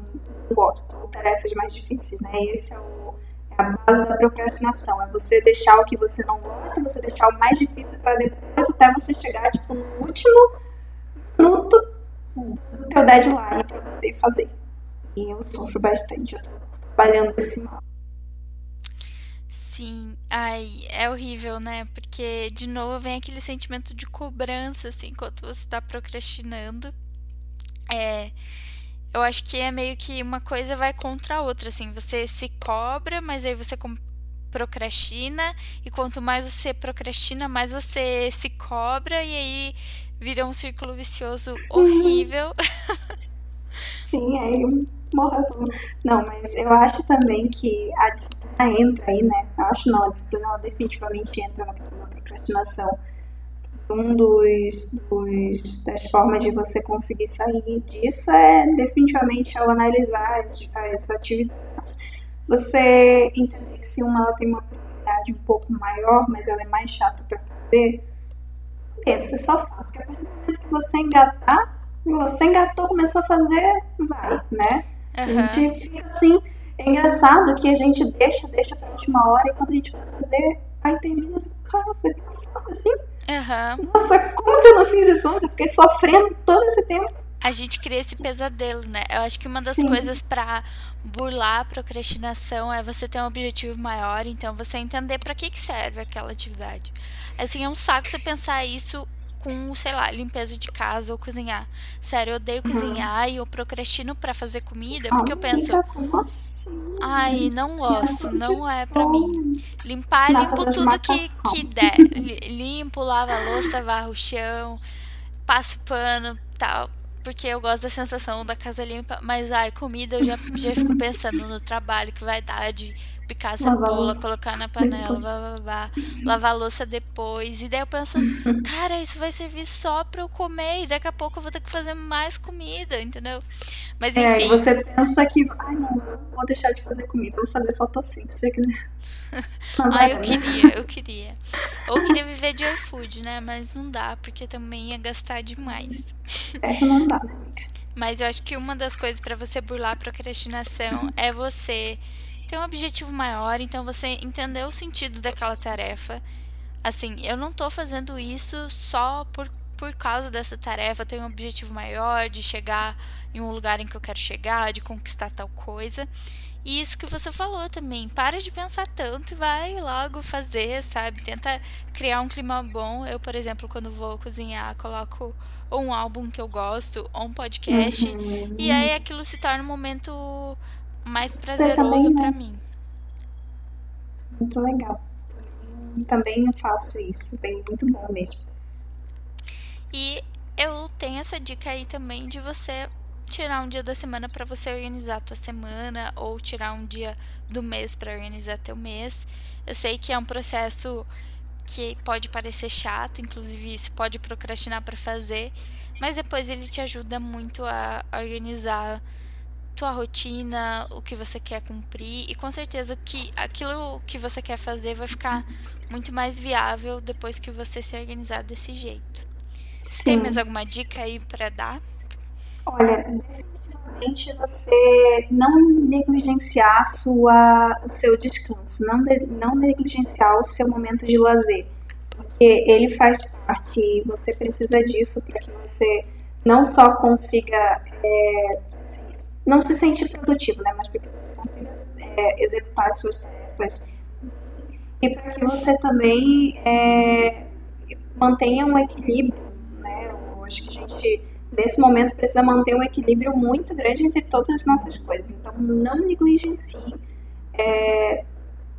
gosto, ou tarefas mais difíceis, né? Esse é o a base da procrastinação. É você deixar o que você não gosta, você deixar o mais difícil para depois, até você chegar tipo, no último minuto do teu deadline para você fazer. E eu sofro bastante. Eu tô trabalhando esse mal. Sim, ai, é horrível, né? Porque, de novo, vem aquele sentimento de cobrança, assim, enquanto você está procrastinando. É eu acho que é meio que uma coisa vai contra a outra, assim, você se cobra, mas aí você procrastina, e quanto mais você procrastina, mais você se cobra, e aí vira um círculo vicioso horrível. Sim, aí morre tudo. Não, mas eu acho também que a disciplina entra aí, né? Eu acho não, a disciplina definitivamente entra na questão da procrastinação um dos, dos, das formas de você conseguir sair disso é definitivamente ao analisar as, as atividades. Você entender que se uma ela tem uma prioridade um pouco maior, mas ela é mais chata para fazer, você só faz. Que a partir do momento que você engatar, você engatou, começou a fazer, vai, né? Uhum. A gente fica assim. É engraçado que a gente deixa, deixa pra última hora e quando a gente vai fazer, aí termina, cara, foi tão fácil assim. Uhum. Nossa, como que eu não fiz isso antes? Eu fiquei sofrendo todo esse tempo. A gente cria esse pesadelo, né? Eu acho que uma das Sim. coisas para burlar a procrastinação é você ter um objetivo maior, então você entender para que, que serve aquela atividade. Assim, é um saco você pensar isso com, sei lá, limpeza de casa ou cozinhar. Sério, eu odeio uhum. cozinhar e eu procrastino para fazer comida porque eu penso. Assim? Ai, não gosto, não é pra mim. Limpar, limpo tudo que, que der. Limpo, lavo a louça, varro o chão, passo pano, tal. Porque eu gosto da sensação da casa limpa, mas ai, comida eu já, já fico pensando no trabalho que vai dar de picar a cebola, colocar na panela, blá, blá, blá, lavar a louça depois. E daí eu penso, cara, isso vai servir só pra eu comer e daqui a pouco eu vou ter que fazer mais comida, entendeu? Mas é, enfim. É, você pensa que, ai não, vou deixar de fazer comida, vou fazer fotossíntese aqui, né? ah, eu queria, eu queria. Ou queria viver de iFood, né? Mas não dá, porque também ia gastar demais. É, não dá. Mas eu acho que uma das coisas para você burlar a procrastinação é você ter um objetivo maior, então você entender o sentido daquela tarefa. Assim, eu não tô fazendo isso só por, por causa dessa tarefa, eu tenho um objetivo maior de chegar em um lugar em que eu quero chegar, de conquistar tal coisa. E isso que você falou também, para de pensar tanto e vai logo fazer, sabe? Tenta criar um clima bom. Eu, por exemplo, quando vou cozinhar, coloco ou um álbum que eu gosto, ou um podcast, uhum. e aí aquilo se torna um momento mais prazeroso para né? mim. Muito legal. Também eu faço isso, bem muito bom mesmo. E eu tenho essa dica aí também de você tirar um dia da semana para você organizar a tua semana ou tirar um dia do mês para organizar teu mês. Eu sei que é um processo que pode parecer chato, inclusive você pode procrastinar para fazer, mas depois ele te ajuda muito a organizar tua rotina, o que você quer cumprir e com certeza que aquilo que você quer fazer vai ficar muito mais viável depois que você se organizar desse jeito. Você tem mais alguma dica aí para dar? Olha, definitivamente você não negligenciar sua, o seu descanso, não, de, não negligenciar o seu momento de lazer, porque ele faz parte e você precisa disso para que você não só consiga é, não se sente produtivo, né? Mas para que você consiga é, executar as suas tarefas e para que você também é, mantenha um equilíbrio, né? Eu acho que a gente nesse momento precisa manter um equilíbrio muito grande entre todas as nossas coisas. Então não negligencie é,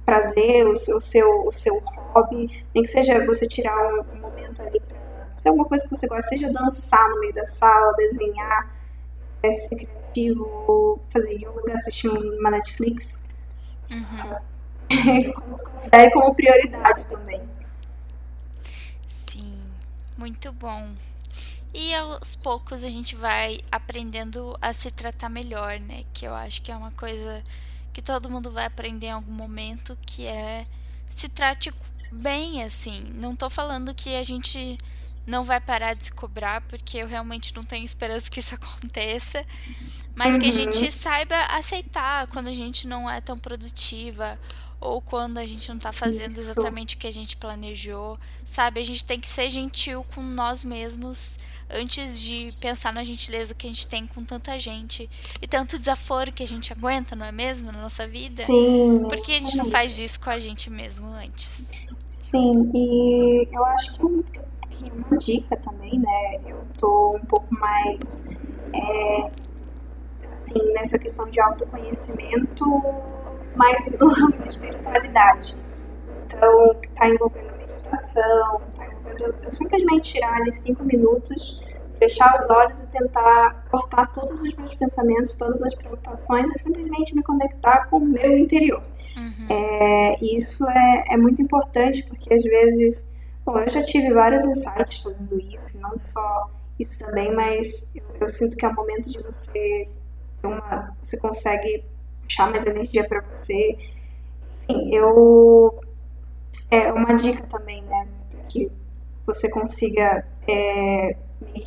prazer, o seu, o seu, o seu hobby, nem que seja você tirar um, um momento ali para fazer alguma coisa que você gosta, seja dançar no meio da sala, desenhar, é, ser criativo, fazer yoga, assistir uma Netflix. Uhum. Considere como prioridade também. Sim, muito bom. E aos poucos a gente vai aprendendo a se tratar melhor, né? Que eu acho que é uma coisa que todo mundo vai aprender em algum momento, que é se trate bem, assim. Não tô falando que a gente não vai parar de se cobrar, porque eu realmente não tenho esperança que isso aconteça. Mas que a gente uhum. saiba aceitar quando a gente não é tão produtiva ou quando a gente não tá fazendo isso. exatamente o que a gente planejou, sabe? A gente tem que ser gentil com nós mesmos antes de pensar na gentileza que a gente tem com tanta gente e tanto desaforo que a gente aguenta, não é mesmo, na nossa vida? Sim. Por que a gente não faz isso com a gente mesmo antes? Sim, e eu acho que uma dica também, né? Eu tô um pouco mais é, assim, nessa questão de autoconhecimento, mais no ramo de espiritualidade. Então, tá envolvendo meditação, tá envolvendo eu simplesmente tirar ali cinco minutos, fechar os olhos e tentar cortar todos os meus pensamentos, todas as preocupações e simplesmente me conectar com o meu interior. Uhum. É, isso é, é muito importante porque às vezes Bom, eu já tive vários insights fazendo isso, não só isso também, mas eu, eu sinto que é o momento de você uma, você consegue puxar mais energia para você. Enfim, eu é uma dica também, né, que você consiga é,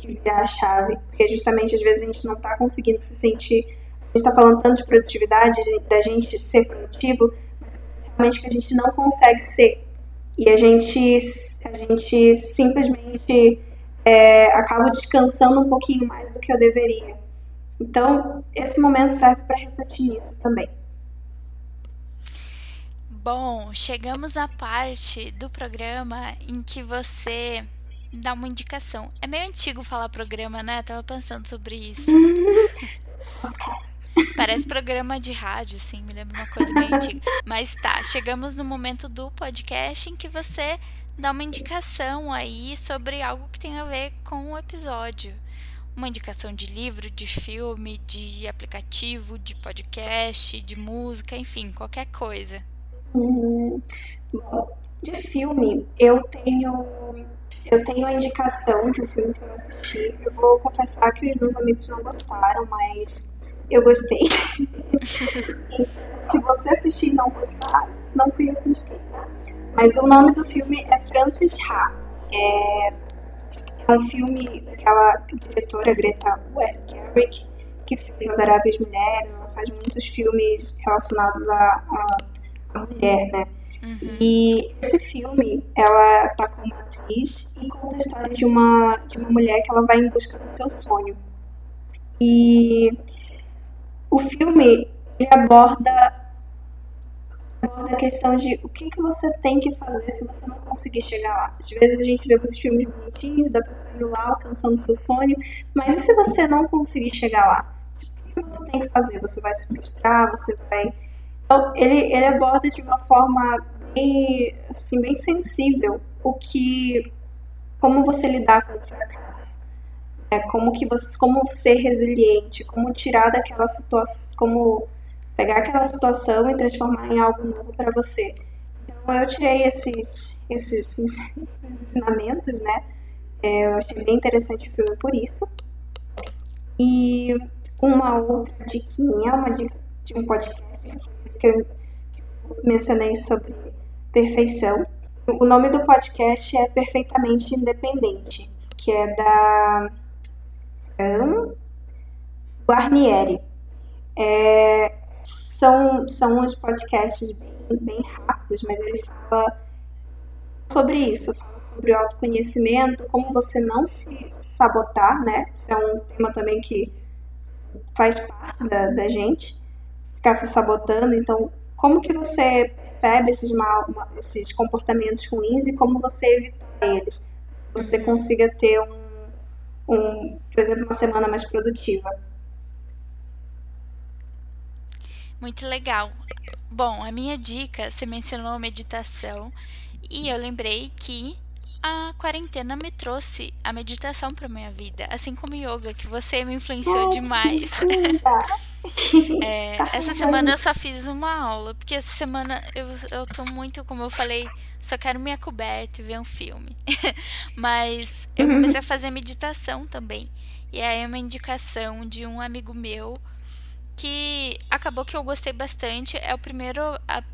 virar a chave, porque justamente às vezes a gente não está conseguindo se sentir, a gente está falando tanto de produtividade, da gente ser produtivo, mas realmente que a gente não consegue ser e a gente, a gente simplesmente é, acaba descansando um pouquinho mais do que eu deveria. Então, esse momento serve para refletir nisso também. Bom, chegamos à parte do programa em que você dar uma indicação. É meio antigo falar programa, né? tava pensando sobre isso. Parece programa de rádio, assim, me lembra uma coisa bem antiga. Mas tá, chegamos no momento do podcast em que você dá uma indicação aí sobre algo que tem a ver com o episódio. Uma indicação de livro, de filme, de aplicativo, de podcast, de música, enfim, qualquer coisa. Hum, bom, de filme, eu tenho eu tenho a indicação de um filme que eu assisti. Eu vou confessar que os meus amigos não gostaram, mas eu gostei. se você assistir e não gostar, não fui eu que indiquei, tá? Mas o nome do filme é Francis Ha. É, é um filme daquela diretora Greta Gerwig, que fez Adoráveis Mulheres. Ela faz muitos filmes relacionados à, mulher, né? Uhum. E esse filme, ela tá como atriz e conta a história de uma, de uma mulher que ela vai em busca do seu sonho. E o filme ele aborda, aborda a questão de o que, que você tem que fazer se você não conseguir chegar lá. Às vezes a gente vê muitos filmes bonitinhos da pessoa indo lá, alcançando seu sonho, mas e se você não conseguir chegar lá? O que você tem que fazer? Você vai se frustrar? Você vai. Então, ele, ele aborda de uma forma bem, assim, bem sensível o que. como você lidar com o fracasso. É, como que você, como ser resiliente, como tirar daquela situação, como pegar aquela situação e transformar em algo novo para você. Então eu tirei esses, esses, esses ensinamentos, né? É, eu achei bem interessante o filme por isso. E uma outra diquinha, uma dica de um podcast que eu mencionei sobre perfeição. O nome do podcast é Perfeitamente Independente, que é da Guarnieri. É, são, são uns podcasts bem, bem rápidos, mas ele fala sobre isso, fala sobre o autoconhecimento, como você não se sabotar, né? Isso é um tema também que faz parte da, da gente, ficar se sabotando. Então, como que você percebe esses, mal, esses comportamentos ruins e como você evitar eles? Você consiga ter um um, por exemplo, uma semana mais produtiva. Muito legal. Bom, a minha dica, você mencionou meditação e eu lembrei que a quarentena me trouxe a meditação para minha vida, assim como yoga, que você me influenciou demais. é, essa semana eu só fiz uma aula, porque essa semana eu, eu tô muito, como eu falei, só quero minha coberta e ver um filme. Mas eu comecei a fazer meditação também. E aí é uma indicação de um amigo meu que acabou que eu gostei bastante. É o primeiro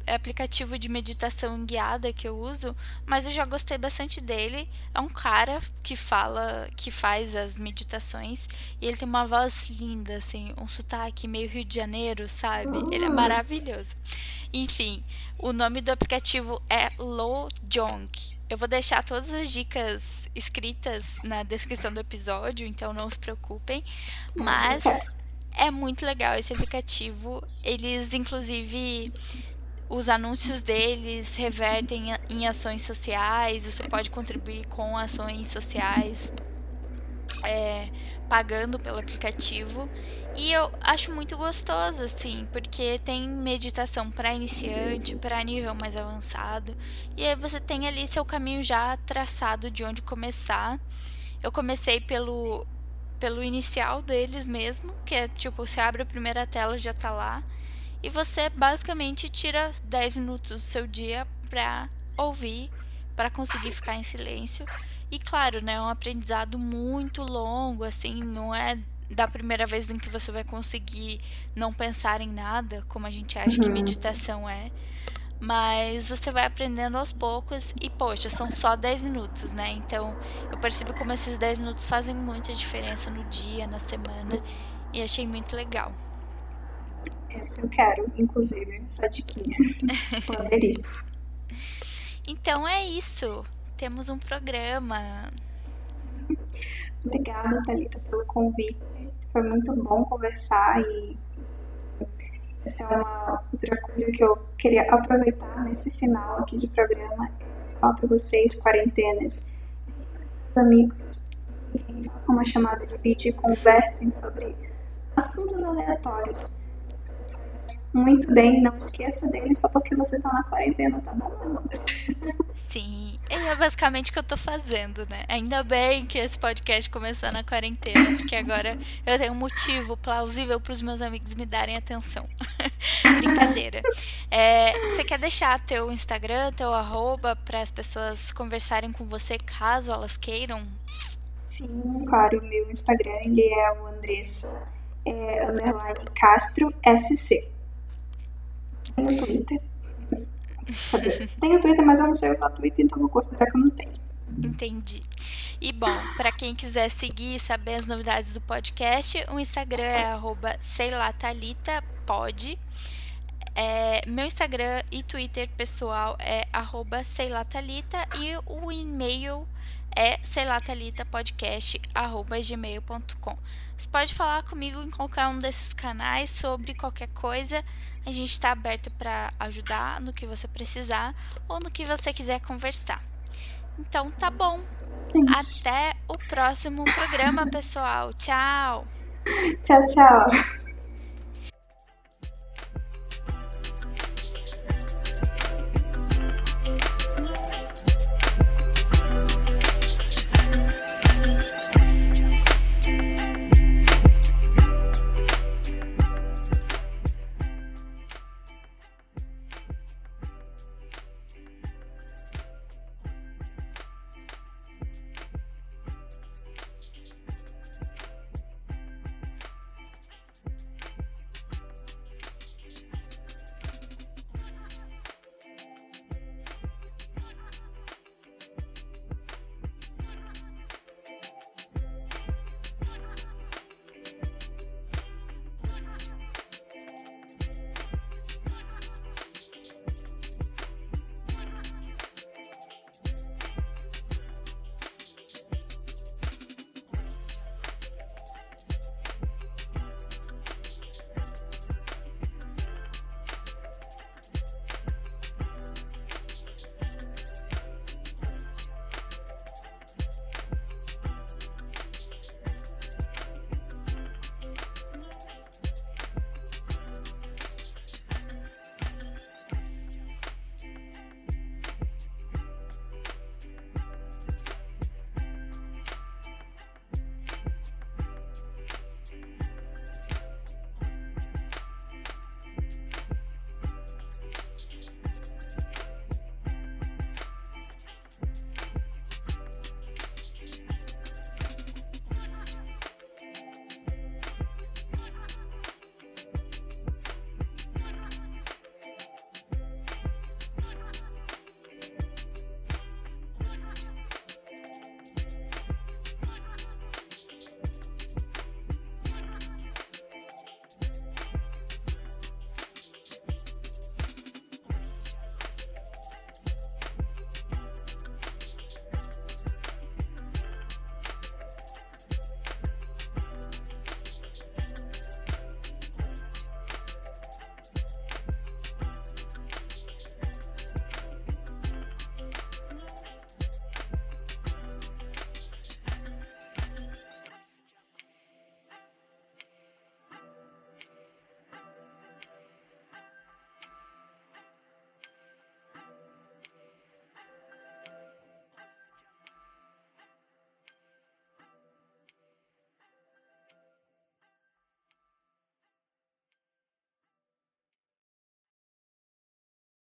aplicativo de meditação guiada que eu uso, mas eu já gostei bastante dele. É um cara que fala, que faz as meditações e ele tem uma voz linda, assim, um sotaque meio Rio de Janeiro, sabe? Ele é maravilhoso. Enfim, o nome do aplicativo é Lo Jong. Eu vou deixar todas as dicas escritas na descrição do episódio, então não se preocupem. Mas é muito legal esse aplicativo. Eles, inclusive, os anúncios deles revertem em ações sociais. Você pode contribuir com ações sociais. É, pagando pelo aplicativo. E eu acho muito gostoso, assim, porque tem meditação para iniciante, para nível mais avançado. E aí você tem ali seu caminho já traçado de onde começar. Eu comecei pelo pelo inicial deles mesmo, que é tipo, você abre a primeira tela já tá lá. E você basicamente tira 10 minutos do seu dia pra ouvir, para conseguir ficar em silêncio. E claro, né, é um aprendizado muito longo, assim, não é da primeira vez em que você vai conseguir não pensar em nada, como a gente acha uhum. que meditação é. Mas você vai aprendendo aos poucos e, poxa, são só 10 minutos, né? Então eu percebo como esses 10 minutos fazem muita diferença no dia, na semana. E achei muito legal. Essa eu quero, inclusive, essa diquinha. Poderia. então é isso. Temos um programa. Obrigada, Thalita, pelo convite. Foi muito bom conversar e essa é uma outra coisa que eu queria aproveitar nesse final aqui de programa, é falar para vocês, quarentenas, amigos e façam uma chamada de vídeo e conversem sobre assuntos aleatórios. Muito bem, não esqueça dele só porque você tá na quarentena, tá bom, meus amores? Sim, é basicamente o que eu tô fazendo, né? Ainda bem que esse podcast começou na quarentena, porque agora eu tenho um motivo plausível para os meus amigos me darem atenção. Brincadeira. É, você quer deixar teu Instagram, teu arroba, para as pessoas conversarem com você caso elas queiram? Sim, claro. Meu Instagram ele é o Andressa é, underline Castro SC. Tem o Twitter. Tem o Twitter, mas eu não sei usar Twitter, então vou considerar que eu não tenho. Entendi. E bom, para quem quiser seguir e saber as novidades do podcast, o Instagram é arroba É, meu Instagram e Twitter pessoal é arroba seilatalita e o e-mail é seilatalitapodcast.gmail.com. Você pode falar comigo em qualquer um desses canais sobre qualquer coisa. A gente está aberto para ajudar no que você precisar ou no que você quiser conversar. Então tá bom. Até o próximo programa, pessoal. Tchau. Tchau, tchau.